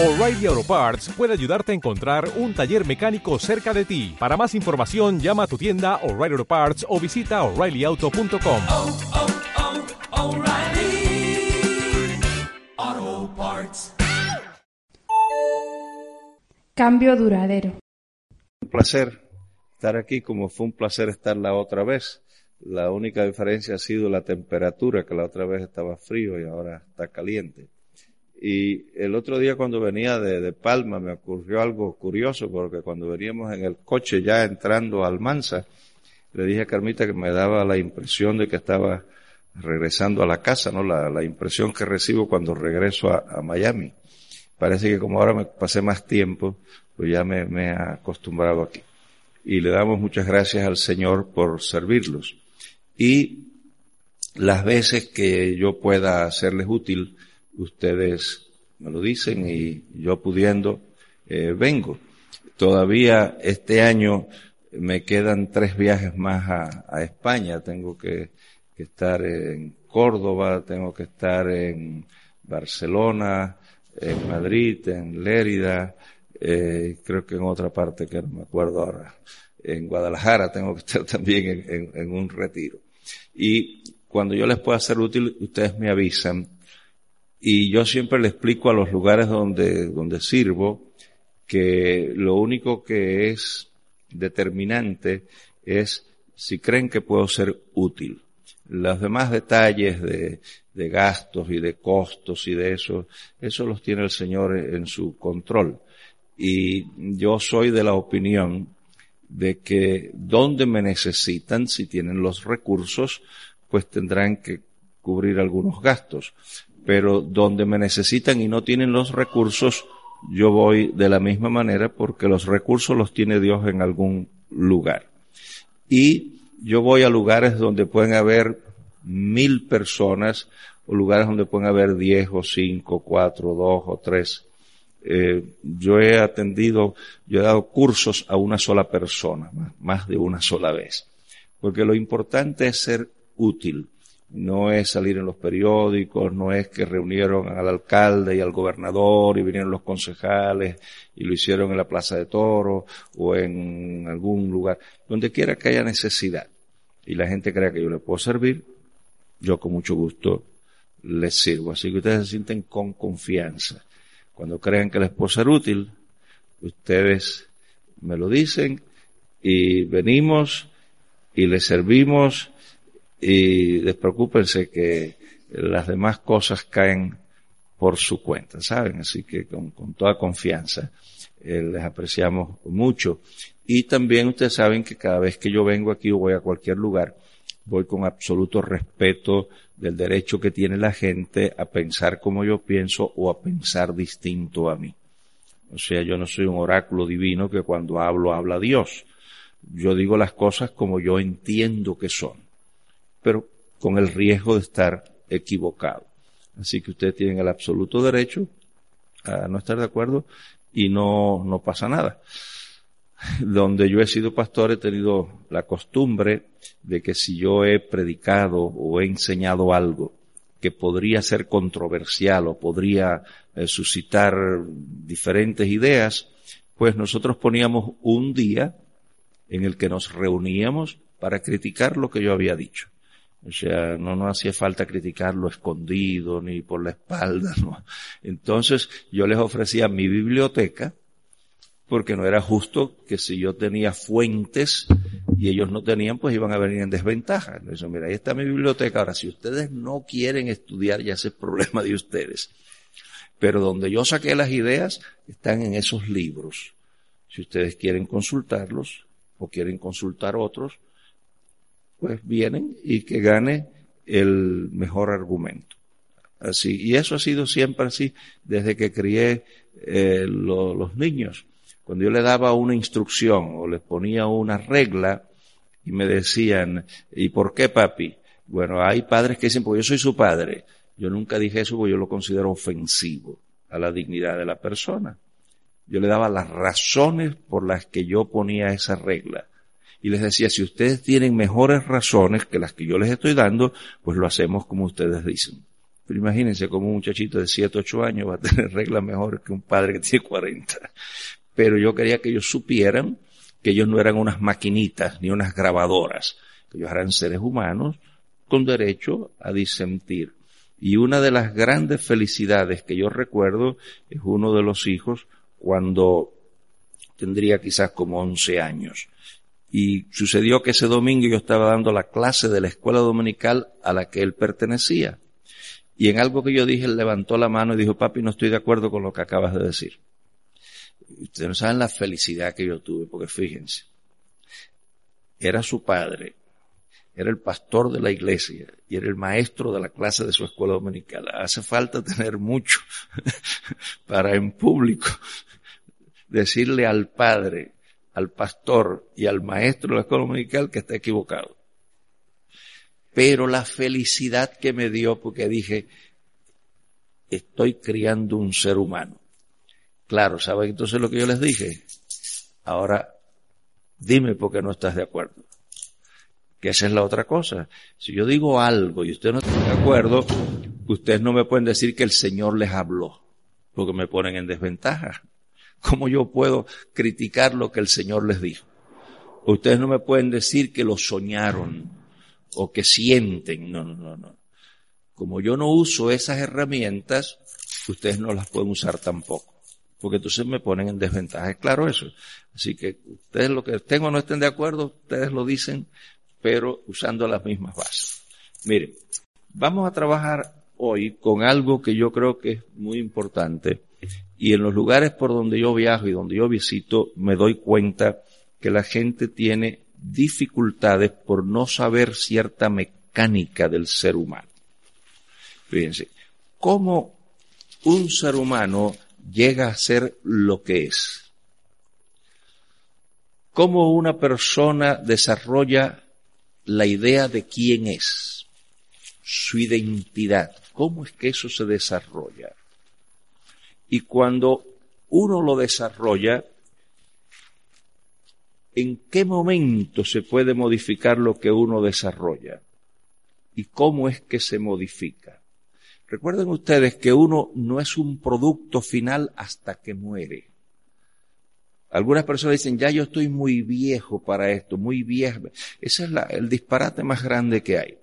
O'Reilly Auto Parts puede ayudarte a encontrar un taller mecánico cerca de ti. Para más información, llama a tu tienda O'Reilly Auto Parts o visita oreillyauto.com. oh, oh, Parts. Cambio duradero. Un placer estar aquí como fue un placer estar la otra vez. La única diferencia ha sido la temperatura, que la otra vez estaba frío y ahora está caliente. Y el otro día cuando venía de, de, Palma me ocurrió algo curioso porque cuando veníamos en el coche ya entrando al Mansa, le dije a Carmita que me daba la impresión de que estaba regresando a la casa, ¿no? La, la impresión que recibo cuando regreso a, a, Miami. Parece que como ahora me pasé más tiempo, pues ya me, me he acostumbrado aquí. Y le damos muchas gracias al Señor por servirlos. Y las veces que yo pueda serles útil, ustedes me lo dicen y yo pudiendo eh, vengo. Todavía este año me quedan tres viajes más a, a España. Tengo que, que, estar en Córdoba, tengo que estar en Barcelona, en Madrid, en Lérida, eh, creo que en otra parte que no me acuerdo ahora. En Guadalajara tengo que estar también en, en, en un retiro. Y cuando yo les pueda ser útil, ustedes me avisan y yo siempre le explico a los lugares donde, donde sirvo que lo único que es determinante es si creen que puedo ser útil. Los demás detalles de, de gastos y de costos y de eso, eso los tiene el Señor en su control. Y yo soy de la opinión de que donde me necesitan, si tienen los recursos, pues tendrán que cubrir algunos gastos pero donde me necesitan y no tienen los recursos, yo voy de la misma manera porque los recursos los tiene Dios en algún lugar. Y yo voy a lugares donde pueden haber mil personas o lugares donde pueden haber diez o cinco, cuatro, dos o tres. Eh, yo he atendido, yo he dado cursos a una sola persona, más de una sola vez. Porque lo importante es ser útil no es salir en los periódicos, no es que reunieron al alcalde y al gobernador y vinieron los concejales y lo hicieron en la Plaza de Toro o en algún lugar, donde quiera que haya necesidad y la gente crea que yo le puedo servir, yo con mucho gusto les sirvo. Así que ustedes se sienten con confianza. Cuando crean que les puedo ser útil, ustedes me lo dicen y venimos y les servimos y despreocúpense que las demás cosas caen por su cuenta, ¿saben? Así que con, toda confianza eh, les apreciamos mucho. Y también ustedes saben que cada vez que yo vengo aquí o voy a cualquier lugar, voy con absoluto respeto del derecho que tiene la gente a pensar como yo pienso o a pensar distinto a mí. O sea, yo no soy un oráculo divino que cuando hablo habla Dios. Yo digo las cosas como yo entiendo que son pero con el riesgo de estar equivocado. Así que ustedes tienen el absoluto derecho a no estar de acuerdo y no, no pasa nada. Donde yo he sido pastor he tenido la costumbre de que si yo he predicado o he enseñado algo que podría ser controversial o podría eh, suscitar diferentes ideas, pues nosotros poníamos un día en el que nos reuníamos para criticar lo que yo había dicho. O sea, no nos hacía falta criticarlo escondido ni por la espalda, ¿no? Entonces yo les ofrecía mi biblioteca porque no era justo que si yo tenía fuentes y ellos no tenían, pues iban a venir en desventaja. Entonces, mira, ahí está mi biblioteca. Ahora, si ustedes no quieren estudiar, ya ese es problema de ustedes. Pero donde yo saqué las ideas están en esos libros. Si ustedes quieren consultarlos o quieren consultar otros, pues vienen y que gane el mejor argumento. Así, y eso ha sido siempre así desde que crié eh, lo, los niños. Cuando yo le daba una instrucción o les ponía una regla y me decían, ¿y por qué papi? Bueno, hay padres que dicen, pues yo soy su padre. Yo nunca dije eso porque yo lo considero ofensivo a la dignidad de la persona. Yo le daba las razones por las que yo ponía esa regla y les decía, si ustedes tienen mejores razones que las que yo les estoy dando, pues lo hacemos como ustedes dicen. Pero imagínense como un muchachito de 7, 8 años va a tener reglas mejores que un padre que tiene 40. Pero yo quería que ellos supieran que ellos no eran unas maquinitas ni unas grabadoras, que ellos eran seres humanos con derecho a disentir. Y una de las grandes felicidades que yo recuerdo es uno de los hijos cuando tendría quizás como 11 años. Y sucedió que ese domingo yo estaba dando la clase de la escuela dominical a la que él pertenecía. Y en algo que yo dije, él levantó la mano y dijo, papi, no estoy de acuerdo con lo que acabas de decir. Ustedes no saben la felicidad que yo tuve, porque fíjense, era su padre, era el pastor de la iglesia y era el maestro de la clase de su escuela dominical. Hace falta tener mucho para en público decirle al padre, al pastor y al maestro de la escuela dominical que está equivocado. Pero la felicidad que me dio porque dije, estoy criando un ser humano. Claro, ¿saben entonces lo que yo les dije? Ahora, dime por qué no estás de acuerdo. Que esa es la otra cosa. Si yo digo algo y usted no está de acuerdo, ustedes no me pueden decir que el Señor les habló, porque me ponen en desventaja. ¿Cómo yo puedo criticar lo que el Señor les dijo? Ustedes no me pueden decir que lo soñaron o que sienten. No, no, no, no. Como yo no uso esas herramientas, ustedes no las pueden usar tampoco. Porque entonces me ponen en desventaja. Es claro eso. Así que ustedes lo que estén o no estén de acuerdo, ustedes lo dicen, pero usando las mismas bases. Miren, vamos a trabajar hoy con algo que yo creo que es muy importante y en los lugares por donde yo viajo y donde yo visito me doy cuenta que la gente tiene dificultades por no saber cierta mecánica del ser humano. Fíjense, ¿cómo un ser humano llega a ser lo que es? ¿Cómo una persona desarrolla la idea de quién es? Su identidad. ¿Cómo es que eso se desarrolla? Y cuando uno lo desarrolla, ¿en qué momento se puede modificar lo que uno desarrolla? ¿Y cómo es que se modifica? Recuerden ustedes que uno no es un producto final hasta que muere. Algunas personas dicen, ya yo estoy muy viejo para esto, muy viejo. Ese es el disparate más grande que hay.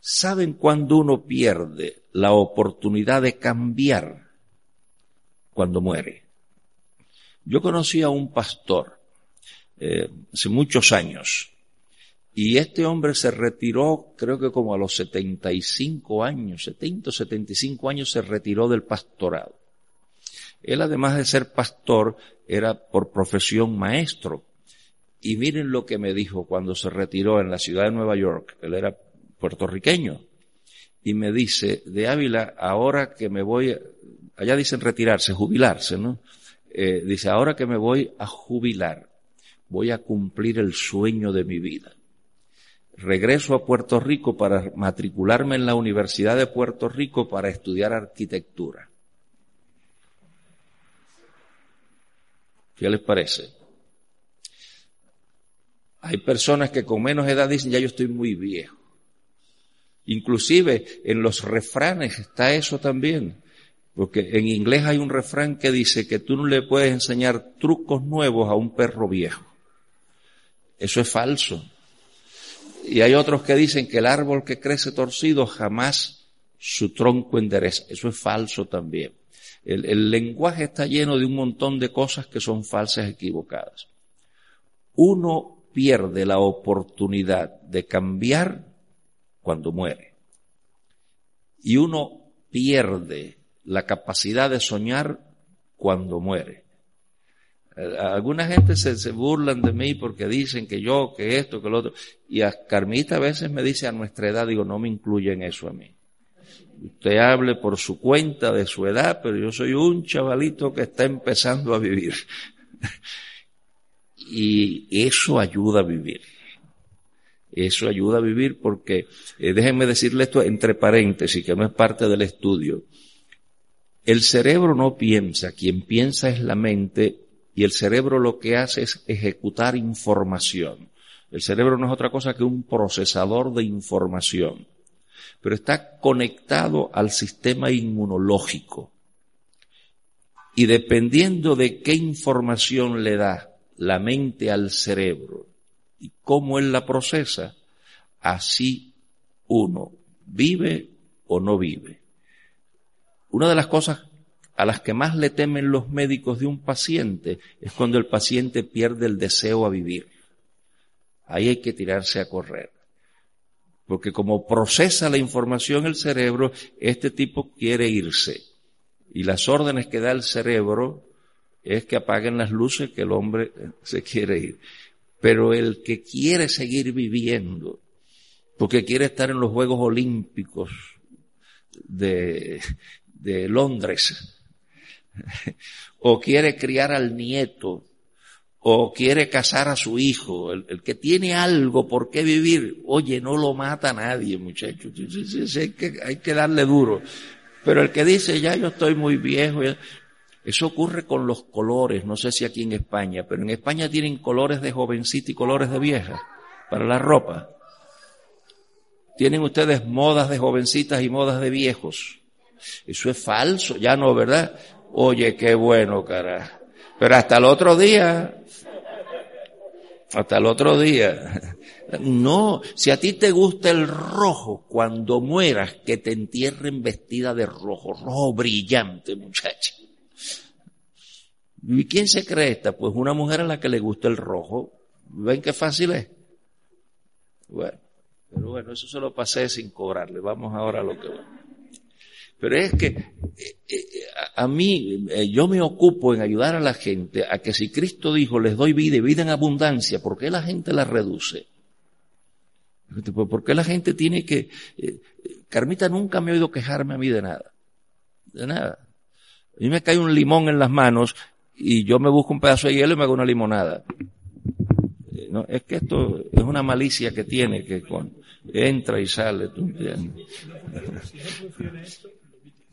¿Saben cuándo uno pierde la oportunidad de cambiar? Cuando muere. Yo conocí a un pastor eh, hace muchos años y este hombre se retiró, creo que como a los 75 años, 70 o 75 años se retiró del pastorado. Él además de ser pastor, era por profesión maestro. Y miren lo que me dijo cuando se retiró en la ciudad de Nueva York. Él era puertorriqueño. Y me dice, de Ávila, ahora que me voy, allá dicen retirarse, jubilarse, ¿no? Eh, dice, ahora que me voy a jubilar, voy a cumplir el sueño de mi vida. Regreso a Puerto Rico para matricularme en la Universidad de Puerto Rico para estudiar arquitectura. ¿Qué les parece? Hay personas que con menos edad dicen, ya yo estoy muy viejo. Inclusive en los refranes está eso también. Porque en inglés hay un refrán que dice que tú no le puedes enseñar trucos nuevos a un perro viejo. Eso es falso. Y hay otros que dicen que el árbol que crece torcido jamás su tronco endereza. Eso es falso también. El, el, lenguaje está lleno de un montón de cosas que son falsas, equivocadas. Uno pierde la oportunidad de cambiar cuando muere. Y uno pierde la capacidad de soñar cuando muere. Eh, alguna gente se, se, burlan de mí porque dicen que yo, que esto, que lo otro. Y a Carmita a veces me dice a nuestra edad, digo, no me incluyen eso a mí. Usted hable por su cuenta de su edad, pero yo soy un chavalito que está empezando a vivir. y eso ayuda a vivir. Eso ayuda a vivir porque, eh, déjenme decirle esto entre paréntesis, que no es parte del estudio. El cerebro no piensa, quien piensa es la mente y el cerebro lo que hace es ejecutar información. El cerebro no es otra cosa que un procesador de información. pero está conectado al sistema inmunológico. Y dependiendo de qué información le da la mente al cerebro y cómo él la procesa, así uno vive o no vive. Una de las cosas a las que más le temen los médicos de un paciente es cuando el paciente pierde el deseo a vivir. Ahí hay que tirarse a correr. Porque como procesa la información el cerebro, este tipo quiere irse. Y las órdenes que da el cerebro es que apaguen las luces que el hombre se quiere ir. Pero el que quiere seguir viviendo, porque quiere estar en los Juegos Olímpicos de, de Londres, o quiere criar al nieto, o quiere casar a su hijo, el, que tiene algo por qué vivir, oye, no lo mata nadie, muchachos, hay que, hay que darle duro. Pero el que dice, ya yo estoy muy viejo, eso ocurre con los colores, no sé si aquí en España, pero en España tienen colores de jovencita y colores de vieja para la ropa. Tienen ustedes modas de jovencitas y modas de viejos. Eso es falso, ya no, ¿verdad? Oye, qué bueno, cara. Pero hasta el otro día, hasta el otro día. No, si a ti te gusta el rojo, cuando mueras, que te entierren vestida de rojo, rojo brillante, muchacha. ¿Y quién se cree esta? Pues una mujer a la que le gusta el rojo. ¿Ven qué fácil es? Bueno, pero bueno, eso se lo pasé sin cobrarle. Vamos ahora a lo que va. Pero es que eh, eh, a, mí, eh, yo me ocupo en ayudar a la gente a que si Cristo dijo, les doy vida y vida en abundancia, ¿por qué la gente la reduce? ¿Por qué la gente tiene que... Carmita nunca me ha oído quejarme a mí de nada. De nada. A mí me cae un limón en las manos y yo me busco un pedazo de hielo y me hago una limonada. No, es que esto es una malicia que tiene que con, entra y sale. ¿tú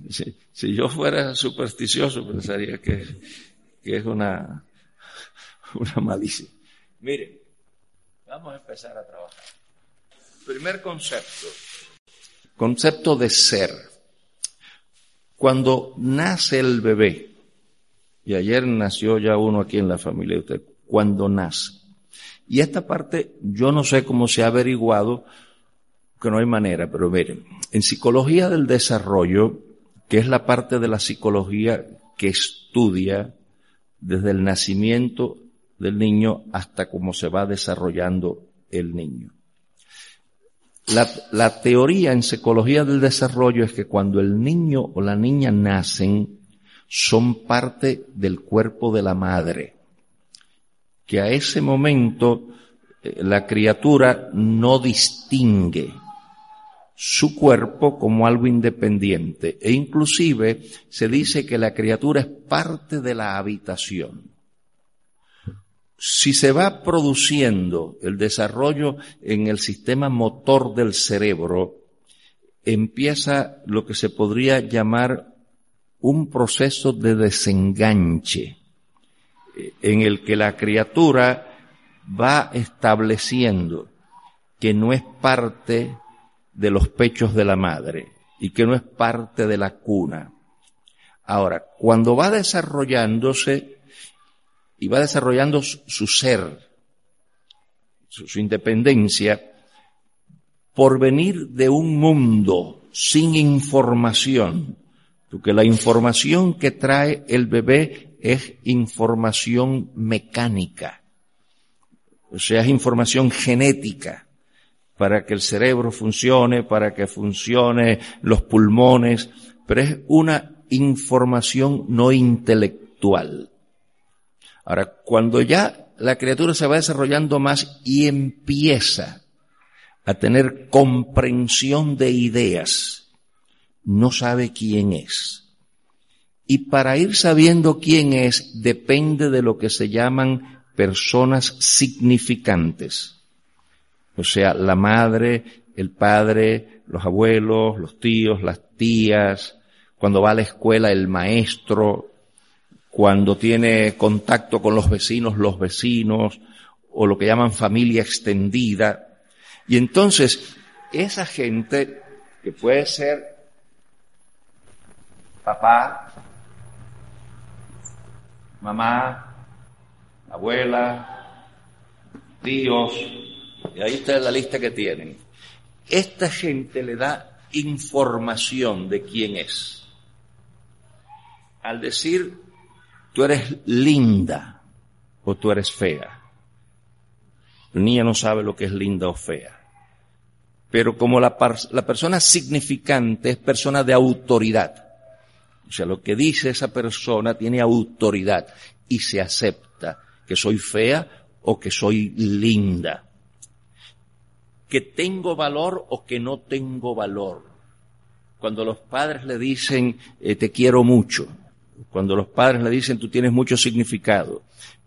si, yo fuera supersticioso, pensaría que, que es una, una malicia. Mire, vamos a empezar a trabajar. Primer concepto. Concepto de ser. Cuando nace el bebé, y ayer nació ya uno aquí en la familia de usted, cuando nace. Y esta parte yo no sé cómo se ha averiguado, que no hay manera, pero miren, en psicología del desarrollo que es la parte de la psicología que estudia desde el nacimiento del niño hasta cómo se va desarrollando el niño. La, la, teoría en psicología del desarrollo es que cuando el niño o la niña nacen, son parte del cuerpo de la madre. Que a ese momento eh, la criatura no distingue su cuerpo como algo independiente e inclusive se dice que la criatura es parte de la habitación. Si se va produciendo el desarrollo en el sistema motor del cerebro, empieza lo que se podría llamar un proceso de desenganche en el que la criatura va estableciendo que no es parte de los pechos de la madre y que no es parte de la cuna. Ahora, cuando va desarrollándose y va desarrollando su ser, su, independencia, por venir de un mundo sin información, porque la información que trae el bebé es información mecánica, o sea, es información genética para que el cerebro funcione, para que funcione los pulmones, pero es una información no intelectual. Ahora, cuando ya la criatura se va desarrollando más y empieza a tener comprensión de ideas, no sabe quién es. Y para ir sabiendo quién es depende de lo que se llaman personas significantes. O sea, la madre, el padre, los abuelos, los tíos, las tías, cuando va a la escuela el maestro, cuando tiene contacto con los vecinos, los vecinos, o lo que llaman familia extendida. Y entonces, esa gente que puede ser papá, mamá, abuela, tíos, y ahí está la lista que tienen. Esta gente le da información de quién es. Al decir, tú eres linda o tú eres fea. La niña no sabe lo que es linda o fea. Pero como la, la persona significante es persona de autoridad, o sea, lo que dice esa persona tiene autoridad y se acepta que soy fea o que soy linda, que tengo valor o que no tengo valor. Cuando los padres le dicen eh, te quiero mucho, cuando los padres le dicen tú tienes mucho significado,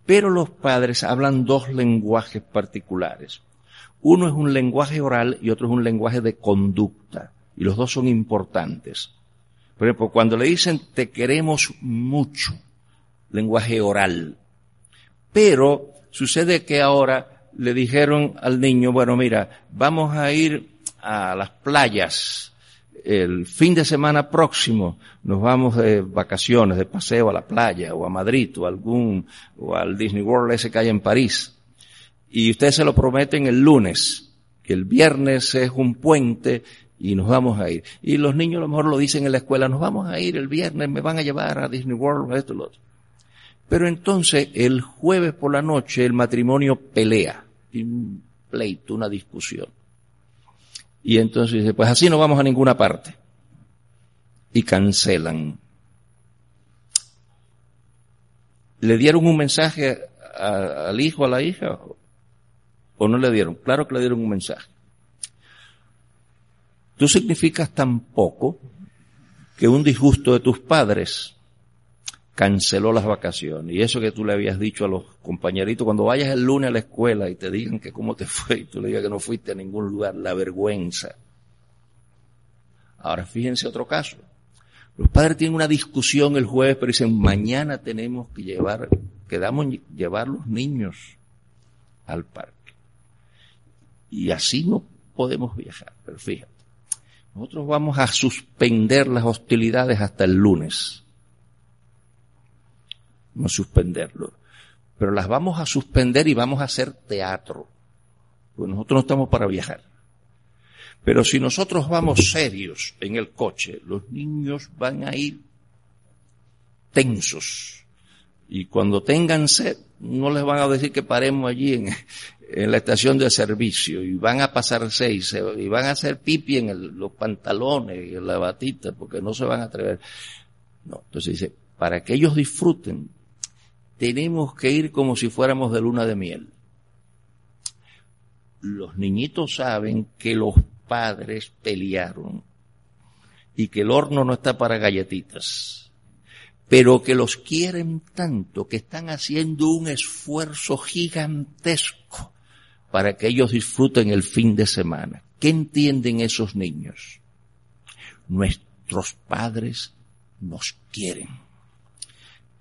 pero los padres hablan dos lenguajes particulares. Uno es un lenguaje oral y otro es un lenguaje de conducta, y los dos son importantes. Por ejemplo, cuando le dicen te queremos mucho, lenguaje oral. Pero sucede que ahora le dijeron al niño, bueno, mira, vamos a ir a las playas el fin de semana próximo nos vamos de vacaciones, de paseo a la playa o a Madrid o algún, o al Disney World ese que hay en París. Y ustedes se lo prometen el lunes, que el viernes es un puente y nos vamos a ir. Y los niños a lo mejor lo dicen en la escuela, nos vamos a ir el viernes, me van a llevar a Disney World, esto, lo otro. Pero entonces el jueves por la noche el matrimonio pelea, un pleito, una discusión. Y entonces dice, pues así no vamos a ninguna parte. Y cancelan. ¿Le dieron un mensaje al hijo, a la hija? ¿O no le dieron? Claro que le dieron un mensaje. Tú significas tan poco que un disgusto de tus padres canceló las vacaciones. Y eso que tú le habías dicho a los compañeritos, cuando vayas el lunes a la escuela y te digan que cómo te fue y tú le digas que no fuiste a ningún lugar, la vergüenza. Ahora fíjense otro caso. Los padres tienen una discusión el jueves, pero dicen, mañana tenemos que llevar, quedamos llevar los niños al parque. Y así no podemos viajar, pero fíjate. Nosotros vamos a suspender las hostilidades hasta el lunes no suspenderlo. Pero las vamos a suspender y vamos a hacer teatro. Porque nosotros no estamos para viajar. Pero si nosotros vamos serios en el coche, los niños van a ir tensos. Y cuando tengan sed, no les van a decir que paremos allí en, en la estación de servicio y van a pasar seis y van a hacer pipi en los pantalones y en la batita porque no se van a atrever. No, entonces dice, para que ellos disfruten tenemos que ir como si fuéramos de luna de miel. Los niñitos saben que los padres pelearon y que el horno no está para galletitas, pero que los quieren tanto que están haciendo un esfuerzo gigantesco para que ellos disfruten el fin de semana. ¿Qué entienden esos niños? Nuestros padres nos quieren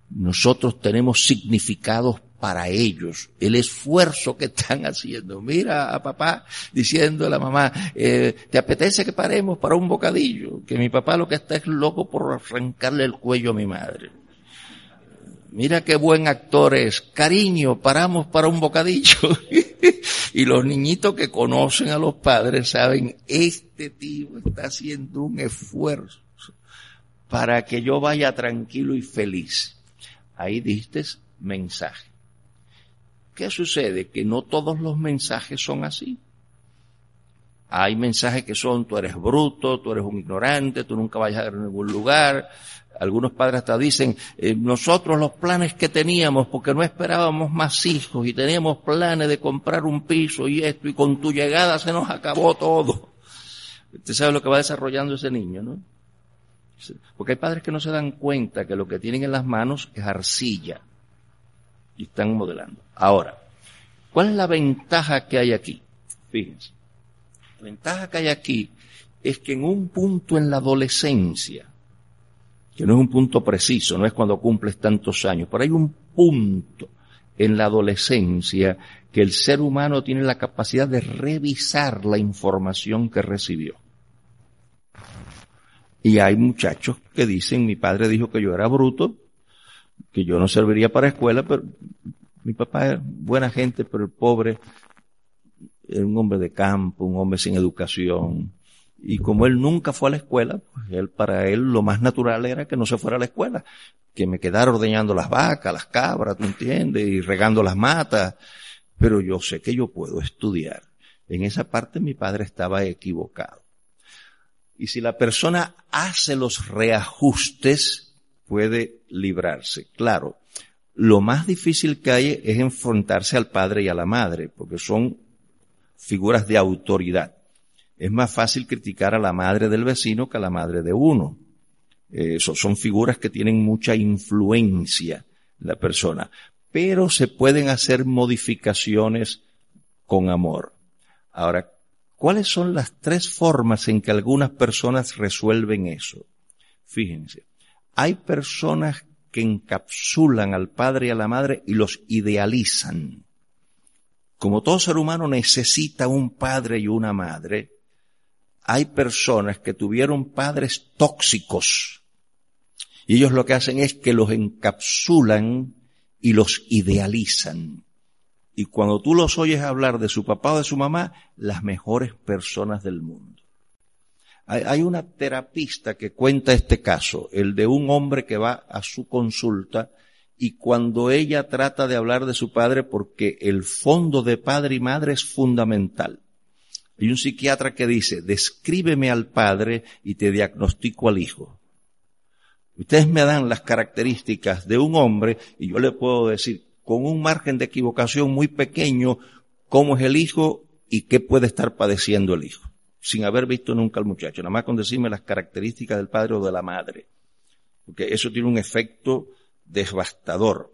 nosotros tenemos significados para ellos, el esfuerzo que están haciendo. Mira a papá diciendo a la mamá, eh, ¿te apetece que paremos para un bocadillo? Que mi papá lo que está es loco por arrancarle el cuello a mi madre. Mira qué buen actor es. Cariño, paramos para un bocadillo. y los niñitos que conocen a los padres saben, este tío está haciendo un esfuerzo para que yo vaya tranquilo y feliz ahí diste mensaje. ¿Qué sucede? Que no todos los mensajes son así. Hay mensajes que son, tú eres bruto, tú eres un ignorante, tú nunca vas a ir a ningún lugar. Algunos padres hasta dicen, eh, nosotros los planes que teníamos, porque no esperábamos más hijos y teníamos planes de comprar un piso y esto, y con tu llegada se nos acabó todo. Usted sabe lo que va desarrollando ese niño, ¿no? Porque hay padres que no se dan cuenta que lo que tienen en las manos es arcilla y están modelando. Ahora, ¿cuál es la ventaja que hay aquí? Fíjense. La ventaja que hay aquí es que en un punto en la adolescencia, que no es un punto preciso, no es cuando cumples tantos años, pero hay un punto en la adolescencia que el ser humano tiene la capacidad de revisar la información que recibió. Y hay muchachos que dicen, mi padre dijo que yo era bruto, que yo no serviría para escuela, pero mi papá era buena gente, pero el pobre era un hombre de campo, un hombre sin educación. Y como él nunca fue a la escuela, pues él, para él lo más natural era que no se fuera a la escuela, que me quedara ordeñando las vacas, las cabras, ¿tú entiendes? Y regando las matas. Pero yo sé que yo puedo estudiar. En esa parte mi padre estaba equivocado. Y si la persona hace los reajustes, puede librarse. Claro, lo más difícil que hay es enfrentarse al padre y a la madre, porque son figuras de autoridad. Es más fácil criticar a la madre del vecino que a la madre de uno. Eh, son figuras que tienen mucha influencia en la persona. Pero se pueden hacer modificaciones con amor. Ahora, ¿cuáles son las tres formas en que algunas personas resuelven eso? Fíjense, hay personas que encapsulan al padre y a la madre y los idealizan. Como todo ser humano necesita un padre y una madre, hay personas que tuvieron padres tóxicos y ellos lo que hacen es que los encapsulan y los idealizan. Y cuando tú los oyes hablar de su papá o de su mamá, las mejores personas del mundo. Hay una terapista que cuenta este caso, el de un hombre que va a su consulta y cuando ella trata de hablar de su padre, porque el fondo de padre y madre es fundamental. Hay un psiquiatra que dice, descríbeme al padre y te diagnostico al hijo. Ustedes me dan las características de un hombre y yo le puedo decir con un margen de equivocación muy pequeño cómo es el hijo y qué puede estar padeciendo el hijo sin haber visto nunca al muchacho, nada más con decirme las características del padre o de la madre. Porque eso tiene un efecto devastador.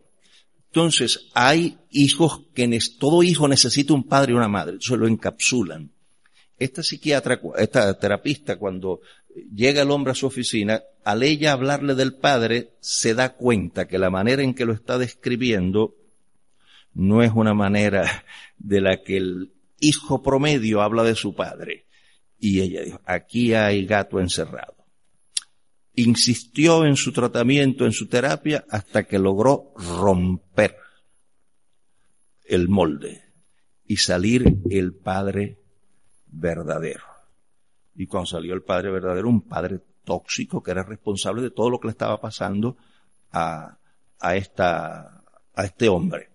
Entonces, hay hijos que todo hijo necesita un padre y una madre, se lo encapsulan. Esta psiquiatra, esta terapista, cuando llega el hombre a su oficina, al ella hablarle del padre, se da cuenta que la manera en que lo está describiendo no es una manera de la que el hijo promedio habla de su padre. Y ella dijo, aquí hay gato encerrado. Insistió en su tratamiento, en su terapia, hasta que logró romper el molde y salir el padre verdadero. Y cuando salió el padre verdadero, un padre tóxico que era responsable de todo lo que le estaba pasando a, a, esta, a este hombre.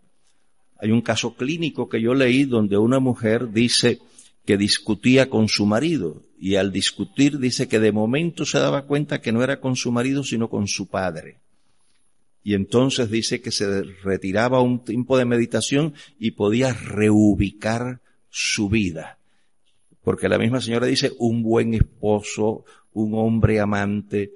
Hay un caso clínico que yo leí donde una mujer dice, que discutía con su marido y al discutir dice que de momento se daba cuenta que no era con su marido sino con su padre. Y entonces dice que se retiraba un tiempo de meditación y podía reubicar su vida. Porque la misma señora dice un buen esposo, un hombre amante,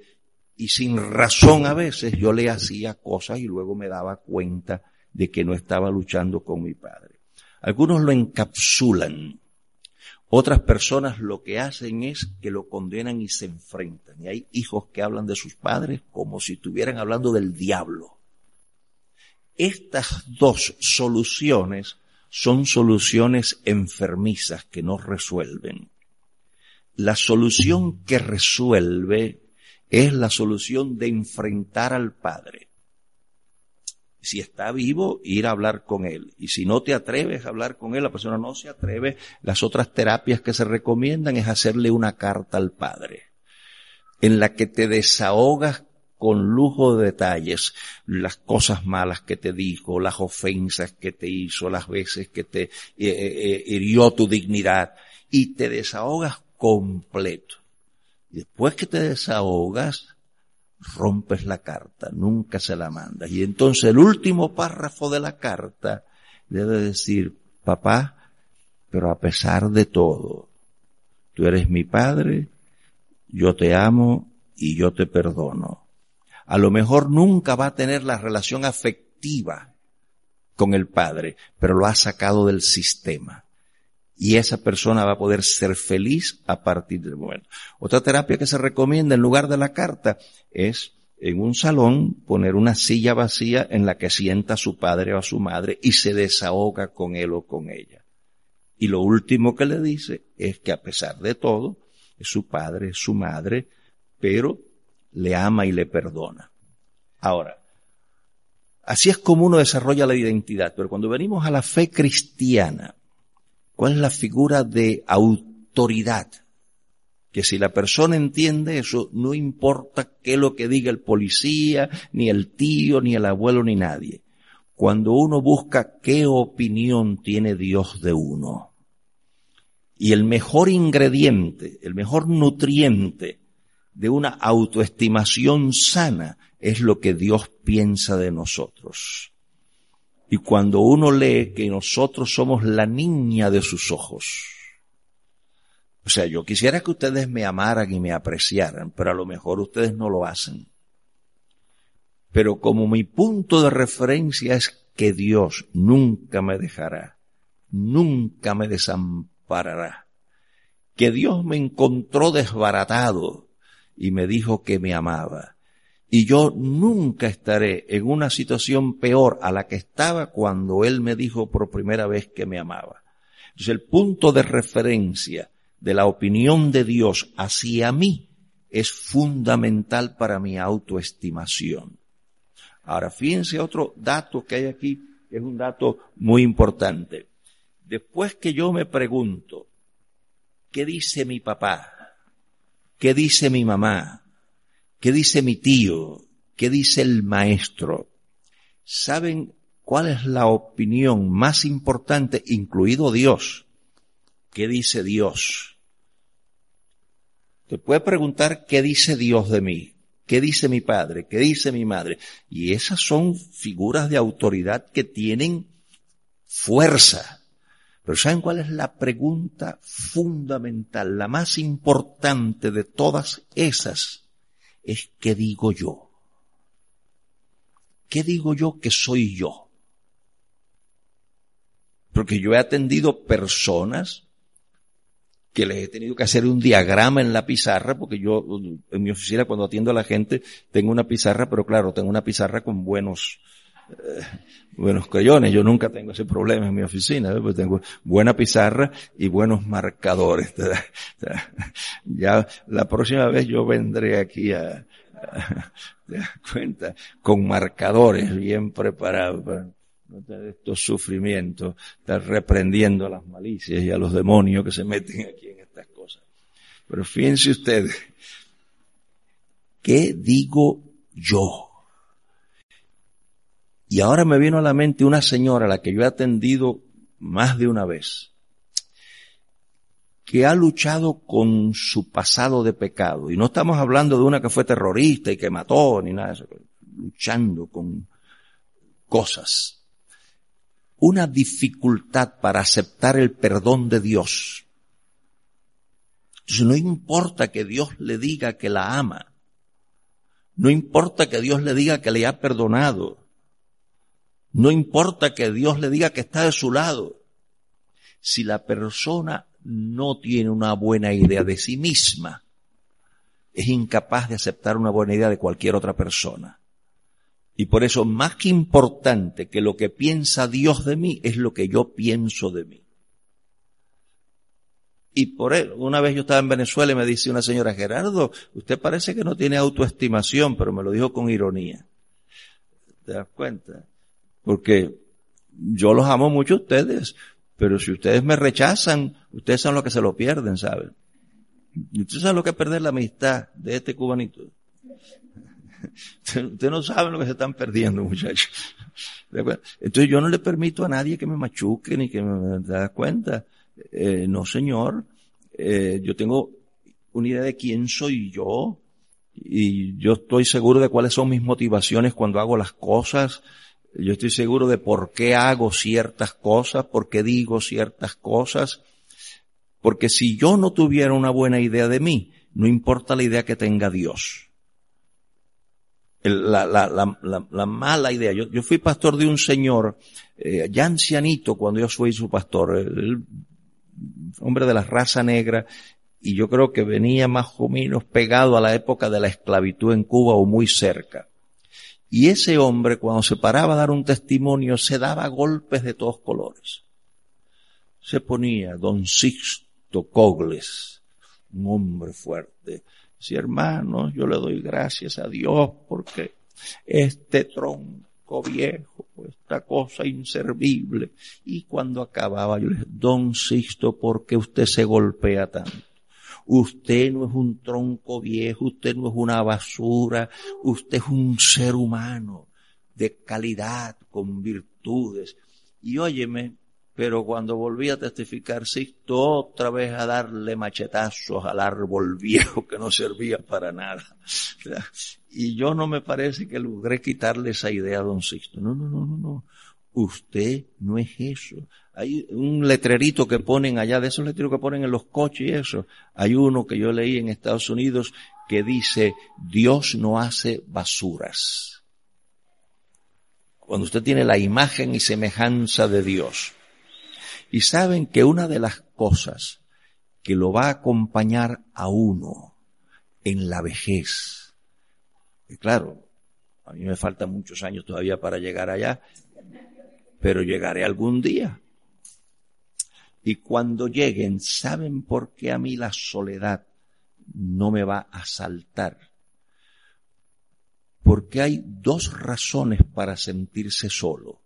y sin razón a veces yo le hacía cosas y luego me daba cuenta de que no estaba luchando con mi padre. Algunos lo encapsulan otras personas lo que hacen es que lo condenan y se enfrentan. Y hay hijos que hablan de sus padres como si estuvieran hablando del diablo. Estas dos soluciones son soluciones enfermizas que no resuelven. La solución que resuelve es la solución de enfrentar al Padre. Si está vivo, ir a hablar con él. Y si no te atreves a hablar con él, la persona no se atreve, las otras terapias que se recomiendan es hacerle una carta al Padre, en la que te desahogas con lujo de detalles las cosas malas que te dijo, las ofensas que te hizo, las veces que te eh, eh, eh, hirió tu dignidad, y te desahogas completo. Después que te desahogas, rompes la carta, nunca se la mandas. Y entonces el último párrafo de la carta debe decir, papá, pero a pesar de todo, tú eres mi padre, yo te amo y yo te perdono. A lo mejor nunca va a tener la relación afectiva con el padre, pero lo ha sacado del sistema y esa persona va a poder ser feliz a partir del momento. Otra terapia que se recomienda en lugar de la carta es en un salón poner una silla vacía en la que sienta a su padre o a su madre y se desahoga con él o con ella. Y lo último que le dice es que a pesar de todo, es su padre, su madre, pero le ama y le perdona. Ahora, así es como uno desarrolla la identidad, pero cuando venimos a la fe cristiana, ¿cuál es la figura de autoridad? Que si la persona entiende eso, no importa qué lo que diga el policía, ni el tío, ni el abuelo, ni nadie. Cuando uno busca qué opinión tiene Dios de uno. Y el mejor ingrediente, el mejor nutriente de una autoestimación sana es lo que Dios piensa de nosotros. Y cuando uno lee que nosotros somos la niña de sus ojos, o sea, yo quisiera que ustedes me amaran y me apreciaran, pero a lo mejor ustedes no lo hacen. Pero como mi punto de referencia es que Dios nunca me dejará, nunca me desamparará, que Dios me encontró desbaratado y me dijo que me amaba. Y yo nunca estaré en una situación peor a la que estaba cuando Él me dijo por primera vez que me amaba. Entonces el punto de referencia de la opinión de Dios hacia mí es fundamental para mi autoestimación. Ahora, fíjense otro dato que hay aquí, que es un dato muy importante. Después que yo me pregunto, ¿qué dice mi papá? ¿Qué dice mi mamá? ¿Qué dice mi tío? ¿Qué dice el maestro? ¿Saben cuál es la opinión más importante, incluido Dios? ¿Qué dice Dios? Te puede preguntar qué dice Dios de mí, qué dice mi padre, qué dice mi madre. Y esas son figuras de autoridad que tienen fuerza. Pero ¿saben cuál es la pregunta fundamental, la más importante de todas esas? Es ¿qué digo yo? ¿Qué digo yo que soy yo? Porque yo he atendido personas que les he tenido que hacer un diagrama en la pizarra, porque yo en mi oficina cuando atiendo a la gente tengo una pizarra, pero claro, tengo una pizarra con buenos, eh, buenos crayones. Yo nunca tengo ese problema en mi oficina, ¿eh? tengo buena pizarra y buenos marcadores. Ya la próxima vez yo vendré aquí a, a ¿te das cuenta? Con marcadores bien preparados para no tener estos sufrimientos, estar reprendiendo a las malicias y a los demonios que se meten aquí en estas cosas. Pero fíjense ustedes, ¿qué digo yo? Y ahora me vino a la mente una señora a la que yo he atendido más de una vez, que ha luchado con su pasado de pecado. Y no estamos hablando de una que fue terrorista y que mató, ni nada de eso, luchando con cosas una dificultad para aceptar el perdón de Dios. No importa que Dios le diga que la ama. No importa que Dios le diga que le ha perdonado. No importa que Dios le diga que está de su lado. Si la persona no tiene una buena idea de sí misma, es incapaz de aceptar una buena idea de cualquier otra persona. Y por eso, más que importante que lo que piensa Dios de mí, es lo que yo pienso de mí. Y por él, una vez yo estaba en Venezuela y me dice una señora, Gerardo, usted parece que no tiene autoestimación, pero me lo dijo con ironía. ¿Te das cuenta? Porque yo los amo mucho a ustedes, pero si ustedes me rechazan, ustedes saben lo que se lo pierden, ¿saben? Ustedes saben lo que es perder la amistad de este cubanito. Ustedes no saben lo que se están perdiendo, muchachos. Entonces yo no le permito a nadie que me machuque ni que me da cuenta. Eh, no, señor. Eh, yo tengo una idea de quién soy yo y yo estoy seguro de cuáles son mis motivaciones cuando hago las cosas. Yo estoy seguro de por qué hago ciertas cosas, por qué digo ciertas cosas. Porque si yo no tuviera una buena idea de mí, no importa la idea que tenga Dios la, la, la, la, mala idea. Yo, yo fui pastor de un señor, eh, ya ancianito cuando yo fui su pastor, el, hombre de la raza negra, y yo creo que venía más o menos pegado a la época de la esclavitud en Cuba o muy cerca. Y ese hombre, cuando se paraba a dar un testimonio, se daba golpes de todos colores. Se ponía don Sixto Cogles, un hombre fuerte, Sí, hermanos, yo le doy gracias a Dios porque este tronco viejo, esta cosa inservible. Y cuando acababa, yo le dije, don Sixto, ¿por qué usted se golpea tanto? Usted no es un tronco viejo, usted no es una basura, usted es un ser humano de calidad, con virtudes. Y óyeme, pero cuando volví a testificar, Sixto otra vez a darle machetazos al árbol viejo que no servía para nada. Y yo no me parece que logré quitarle esa idea a don Sixto. No, no, no, no, no. Usted no es eso. Hay un letrerito que ponen allá, de esos letreros que ponen en los coches y eso. Hay uno que yo leí en Estados Unidos que dice, Dios no hace basuras. Cuando usted tiene la imagen y semejanza de Dios. Y saben que una de las cosas que lo va a acompañar a uno en la vejez, y claro, a mí me faltan muchos años todavía para llegar allá, pero llegaré algún día. Y cuando lleguen, ¿saben por qué a mí la soledad no me va a saltar? Porque hay dos razones para sentirse solo.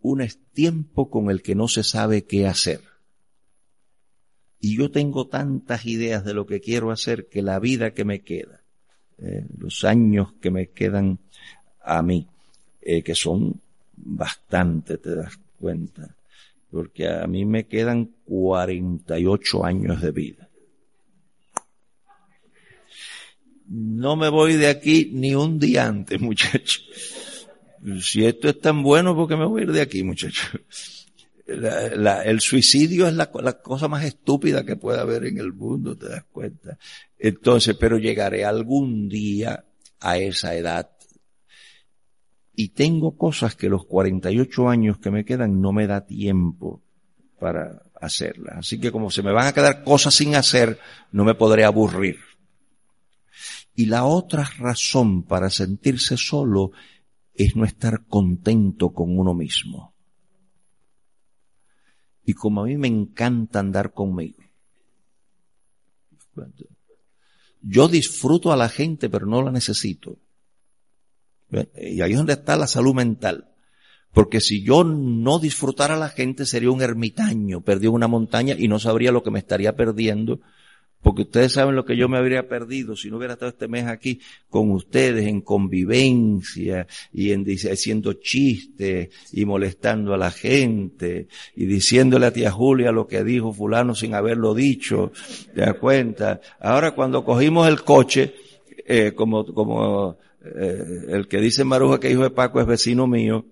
Una es tiempo con el que no se sabe qué hacer. Y yo tengo tantas ideas de lo que quiero hacer que la vida que me queda, eh, los años que me quedan a mí, eh, que son bastante, te das cuenta, porque a mí me quedan 48 años de vida. No me voy de aquí ni un día antes, muchachos. Si esto es tan bueno, ¿por qué me voy a ir de aquí, muchachos? el suicidio es la, la, cosa más estúpida que puede haber en el mundo, te das cuenta. Entonces, pero llegaré algún día a esa edad y tengo cosas que los 48 años que me quedan no me da tiempo para hacerlas. Así que como se me van a quedar cosas sin hacer, no me podré aburrir. Y la otra razón para sentirse solo es no estar contento con uno mismo. Y como a mí me encanta andar conmigo. Yo disfruto a la gente, pero no la necesito. Y ahí es donde está la salud mental. Porque si yo no disfrutara a la gente sería un ermitaño, perdido una montaña y no sabría lo que me estaría perdiendo. Porque ustedes saben lo que yo me habría perdido si no hubiera estado este mes aquí con ustedes en convivencia y en haciendo chistes y molestando a la gente y diciéndole a tía Julia lo que dijo fulano sin haberlo dicho. ¿Te das cuenta? Ahora cuando cogimos el coche, eh, como, como eh, el que dice Maruja que hijo de Paco es vecino mío.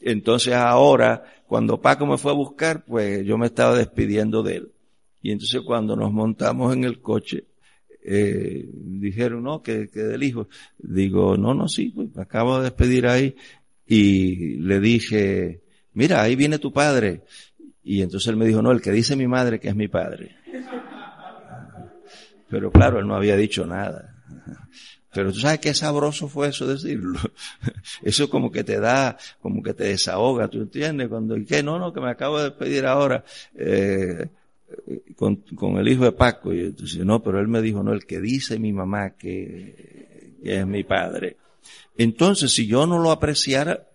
Entonces ahora, cuando Paco me fue a buscar, pues yo me estaba despidiendo de él. Y entonces cuando nos montamos en el coche, eh, dijeron, no, que, que, del hijo. Digo, no, no, sí, pues me acabo de despedir ahí. Y le dije, mira, ahí viene tu padre. Y entonces él me dijo, no, el que dice mi madre que es mi padre. Pero claro, él no había dicho nada. Pero tú sabes qué sabroso fue eso decirlo. Eso como que te da, como que te desahoga, ¿tú entiendes? Cuando, ¿y qué? No, no, que me acabo de despedir ahora, eh, con, con, el hijo de Paco. Y entonces, no, pero él me dijo, no, el que dice mi mamá que, que es mi padre. Entonces, si yo no lo apreciara,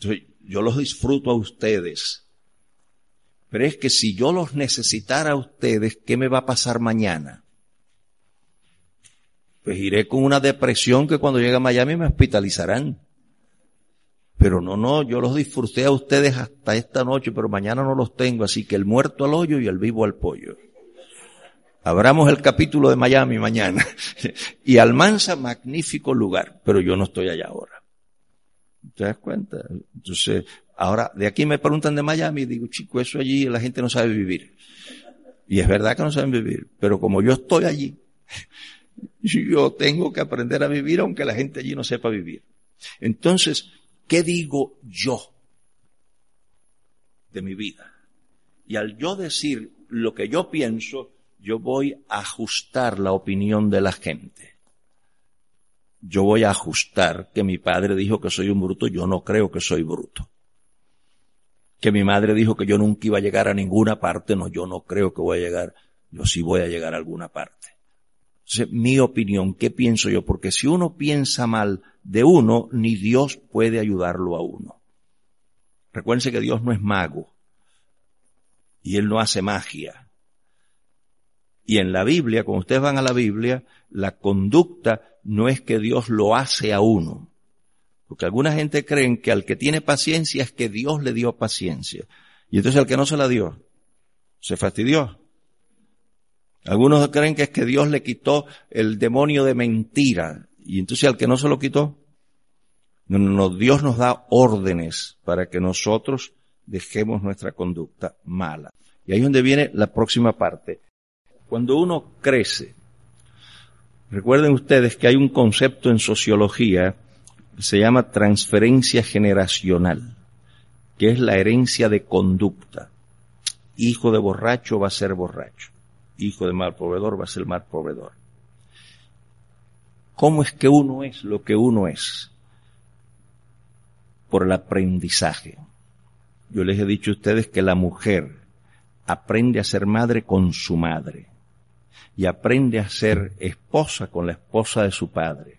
yo los disfruto a ustedes. Pero es que si yo los necesitara a ustedes, ¿qué me va a pasar mañana? Pues iré con una depresión que cuando llegue a Miami me hospitalizarán. Pero no, no, yo los disfruté a ustedes hasta esta noche, pero mañana no los tengo, así que el muerto al hoyo y el vivo al pollo. Abramos el capítulo de Miami mañana. y Almanza, magnífico lugar, pero yo no estoy allá ahora. ¿Te das cuenta? Entonces, ahora, de aquí me preguntan de Miami y digo, chico, eso allí la gente no sabe vivir. Y es verdad que no saben vivir, pero como yo estoy allí, yo tengo que aprender a vivir aunque la gente allí no sepa vivir. Entonces, ¿qué digo yo de mi vida? Y al yo decir lo que yo pienso, yo voy a ajustar la opinión de la gente. Yo voy a ajustar que mi padre dijo que soy un bruto, yo no creo que soy bruto. Que mi madre dijo que yo nunca iba a llegar a ninguna parte, no, yo no creo que voy a llegar, yo sí voy a llegar a alguna parte mi opinión, ¿qué pienso yo? Porque si uno piensa mal de uno, ni Dios puede ayudarlo a uno. Recuérdense que Dios no es mago y Él no hace magia. Y en la Biblia, cuando ustedes van a la Biblia, la conducta no es que Dios lo hace a uno. Porque alguna gente creen que al que tiene paciencia es que Dios le dio paciencia. Y entonces al que no se la dio, se fastidió. Algunos creen que es que Dios le quitó el demonio de mentira. Y entonces al que no se lo quitó, no, no, Dios nos da órdenes para que nosotros dejemos nuestra conducta mala. Y ahí es donde viene la próxima parte. Cuando uno crece, recuerden ustedes que hay un concepto en sociología que se llama transferencia generacional, que es la herencia de conducta. Hijo de borracho va a ser borracho. Hijo de mal proveedor va a ser mal proveedor. ¿Cómo es que uno es lo que uno es? Por el aprendizaje. Yo les he dicho a ustedes que la mujer aprende a ser madre con su madre y aprende a ser esposa con la esposa de su padre,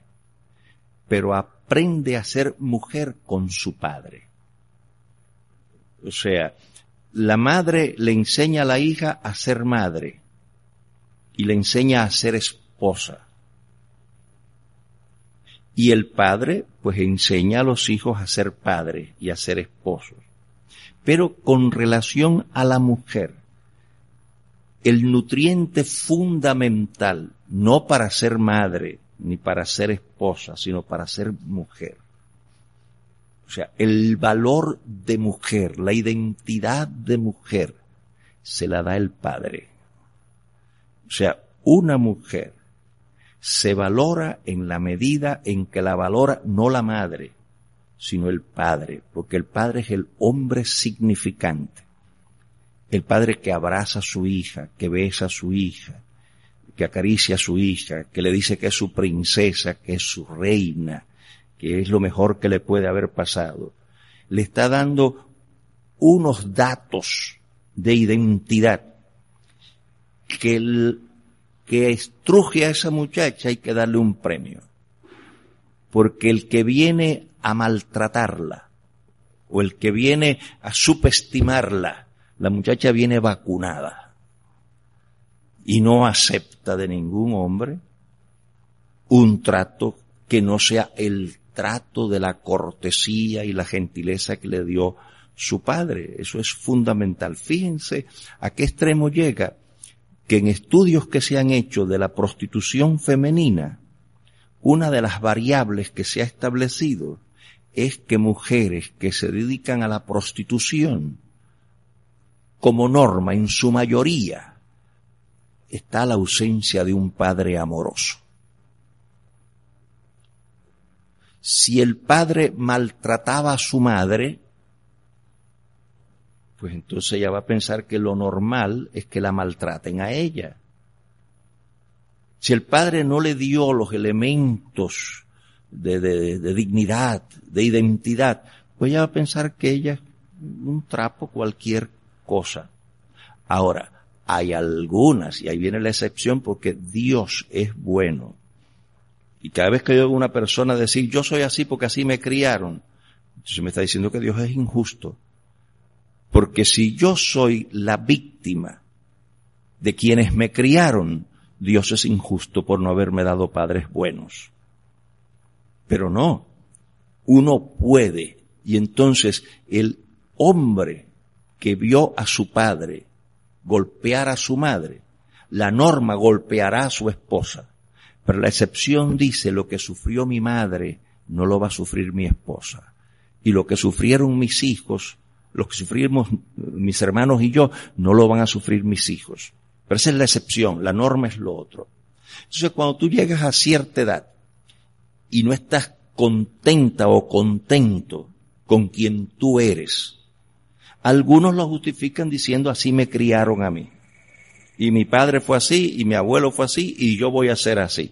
pero aprende a ser mujer con su padre. O sea, la madre le enseña a la hija a ser madre y le enseña a ser esposa. Y el padre pues enseña a los hijos a ser padres y a ser esposos. Pero con relación a la mujer, el nutriente fundamental, no para ser madre ni para ser esposa, sino para ser mujer. O sea, el valor de mujer, la identidad de mujer, se la da el padre. O sea, una mujer se valora en la medida en que la valora no la madre, sino el padre, porque el padre es el hombre significante. El padre que abraza a su hija, que besa a su hija, que acaricia a su hija, que le dice que es su princesa, que es su reina, que es lo mejor que le puede haber pasado. Le está dando unos datos de identidad que el que estruje a esa muchacha hay que darle un premio. Porque el que viene a maltratarla o el que viene a subestimarla, la muchacha viene vacunada y no acepta de ningún hombre un trato que no sea el trato de la cortesía y la gentileza que le dio su padre. Eso es fundamental. Fíjense a qué extremo llega que en estudios que se han hecho de la prostitución femenina, una de las variables que se ha establecido es que mujeres que se dedican a la prostitución, como norma, en su mayoría, está la ausencia de un padre amoroso. Si el padre maltrataba a su madre, pues entonces ella va a pensar que lo normal es que la maltraten a ella. Si el padre no le dio los elementos de, de, dignidad, de identidad, pues ella va a pensar que ella es un trapo, cualquier cosa. Ahora, hay algunas, y ahí viene la excepción, porque Dios es bueno. Y cada vez que yo oigo una persona decir, yo soy así porque así me criaron, entonces me está diciendo que Dios es injusto. Porque si yo soy la víctima de quienes me criaron, Dios es injusto por no haberme dado padres buenos. Pero no, uno puede. Y entonces el hombre que vio a su padre golpear a su madre, la norma golpeará a su esposa. Pero la excepción dice lo que sufrió mi madre no lo va a sufrir mi esposa. Y lo que sufrieron mis hijos lo que sufrimos mis hermanos y yo, no lo van a sufrir mis hijos. Pero esa es la excepción, la norma es lo otro. Entonces cuando tú llegas a cierta edad y no estás contenta o contento con quien tú eres, algunos lo justifican diciendo así me criaron a mí. Y mi padre fue así, y mi abuelo fue así, y yo voy a ser así.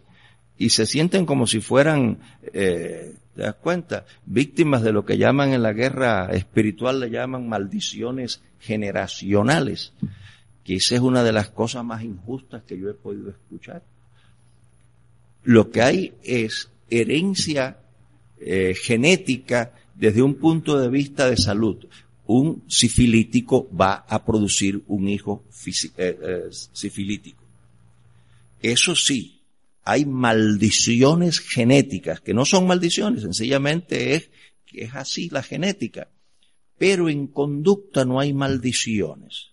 Y se sienten como si fueran eh, ¿Te das cuenta? Víctimas de lo que llaman en la guerra espiritual, le llaman maldiciones generacionales, que esa es una de las cosas más injustas que yo he podido escuchar. Lo que hay es herencia eh, genética desde un punto de vista de salud. Un sifilítico va a producir un hijo eh, eh, sifilítico. Eso sí, hay maldiciones genéticas, que no son maldiciones, sencillamente es que es así la genética. Pero en conducta no hay maldiciones.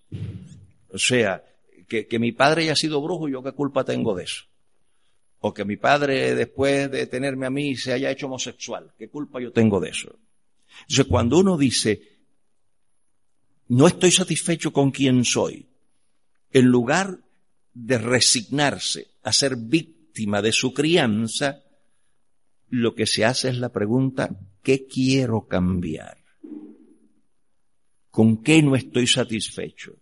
O sea, que, que mi padre haya sido brujo, yo qué culpa tengo de eso. O que mi padre, después de tenerme a mí, se haya hecho homosexual. ¿Qué culpa yo tengo de eso? Entonces, cuando uno dice, no estoy satisfecho con quien soy, en lugar de resignarse a ser víctima de su crianza, lo que se hace es la pregunta, ¿qué quiero cambiar? ¿Con qué no estoy satisfecho?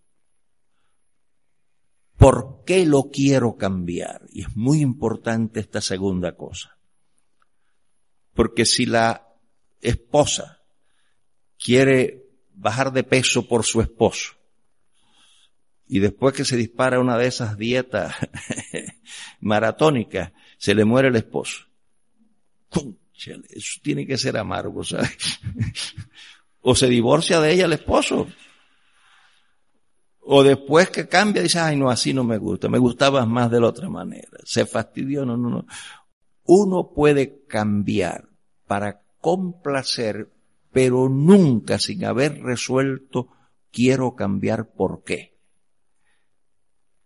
¿Por qué lo quiero cambiar? Y es muy importante esta segunda cosa. Porque si la esposa quiere bajar de peso por su esposo y después que se dispara una de esas dietas maratónicas, se le muere el esposo. Eso tiene que ser amargo, ¿sabes? o se divorcia de ella el esposo. O después que cambia, dice, ay, no, así no me gusta, me gustaba más de la otra manera. Se fastidió, no, no, no. Uno puede cambiar para complacer, pero nunca sin haber resuelto, quiero cambiar por qué.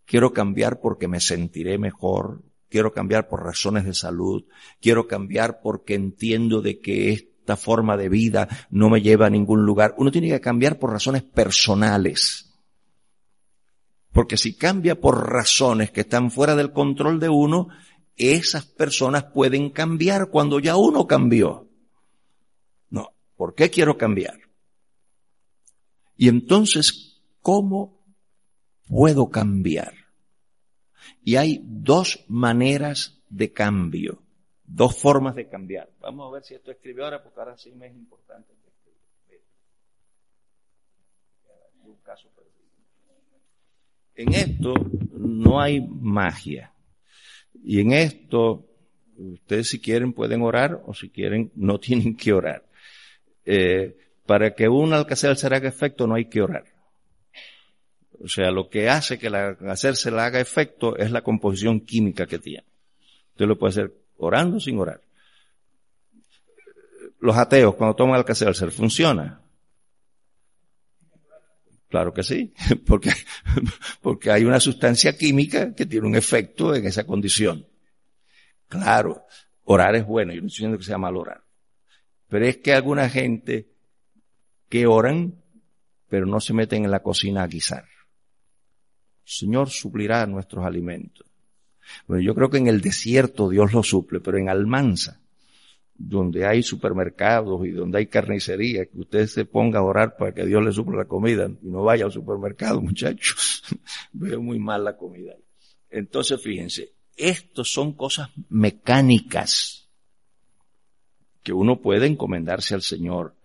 Quiero cambiar porque me sentiré mejor, quiero cambiar por razones de salud, quiero cambiar porque entiendo de que esta forma de vida no me lleva a ningún lugar. Uno tiene que cambiar por razones personales. Porque si cambia por razones que están fuera del control de uno, esas personas pueden cambiar cuando ya uno cambió. No, ¿por qué quiero cambiar? Y entonces, ¿cómo puedo cambiar? Y hay dos maneras de cambio, dos formas de cambiar. Vamos a ver si esto escribe ahora, porque ahora sí me es importante. Un caso. En esto no hay magia. Y en esto, ustedes si quieren pueden orar o si quieren no tienen que orar. Eh, para que un alcacer se haga efecto no hay que orar. O sea, lo que hace que la le haga efecto es la composición química que tiene. Usted lo puede hacer orando sin orar. Los ateos cuando toman alcacelser funciona. Claro que sí, porque, porque hay una sustancia química que tiene un efecto en esa condición. Claro, orar es bueno, yo no estoy diciendo que sea mal orar. Pero es que alguna gente que oran, pero no se meten en la cocina a guisar. Señor suplirá nuestros alimentos. Bueno, yo creo que en el desierto Dios lo suple, pero en Almanza, donde hay supermercados y donde hay carnicería, que usted se ponga a orar para que Dios le suple la comida y no vaya al supermercado, muchachos. Veo muy mal la comida. Entonces, fíjense, estos son cosas mecánicas que uno puede encomendarse al Señor.